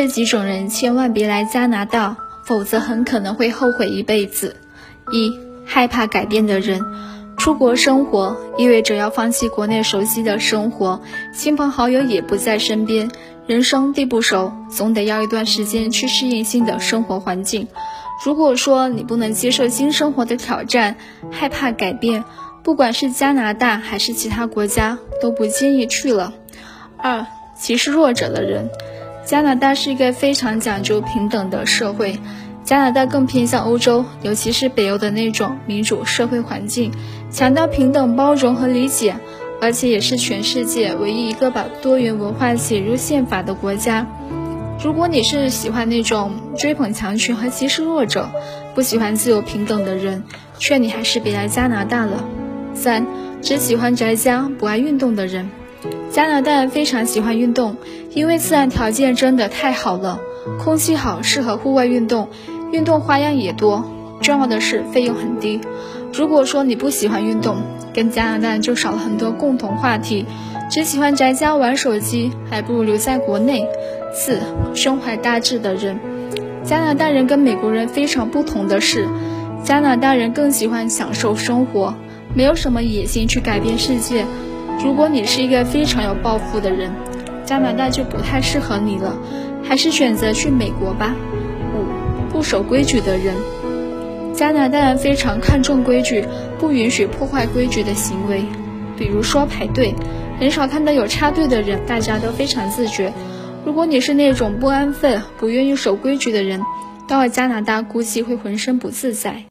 这几种人千万别来加拿大，否则很可能会后悔一辈子。一、害怕改变的人。出国生活意味着要放弃国内熟悉的生活，亲朋好友也不在身边，人生地不熟，总得要一段时间去适应新的生活环境。如果说你不能接受新生活的挑战，害怕改变，不管是加拿大还是其他国家，都不建议去了。二、歧视弱者的人，加拿大是一个非常讲究平等的社会。加拿大更偏向欧洲，尤其是北欧的那种民主社会环境，强调平等、包容和理解，而且也是全世界唯一一个把多元文化写入宪法的国家。如果你是喜欢那种追捧强权和歧视弱者，不喜欢自由平等的人，劝你还是别来加拿大了。三，只喜欢宅家不爱运动的人，加拿大人非常喜欢运动，因为自然条件真的太好了，空气好，适合户外运动。运动花样也多，重要的是费用很低。如果说你不喜欢运动，跟加拿大就少了很多共同话题。只喜欢宅家玩手机，还不如留在国内。四，胸怀大志的人，加拿大人跟美国人非常不同的是，加拿大人更喜欢享受生活，没有什么野心去改变世界。如果你是一个非常有抱负的人，加拿大就不太适合你了，还是选择去美国吧。五不守规矩的人，加拿大人非常看重规矩，不允许破坏规矩的行为。比如说排队，很少看到有插队的人，大家都非常自觉。如果你是那种不安分、不愿意守规矩的人，到了加拿大估计会浑身不自在。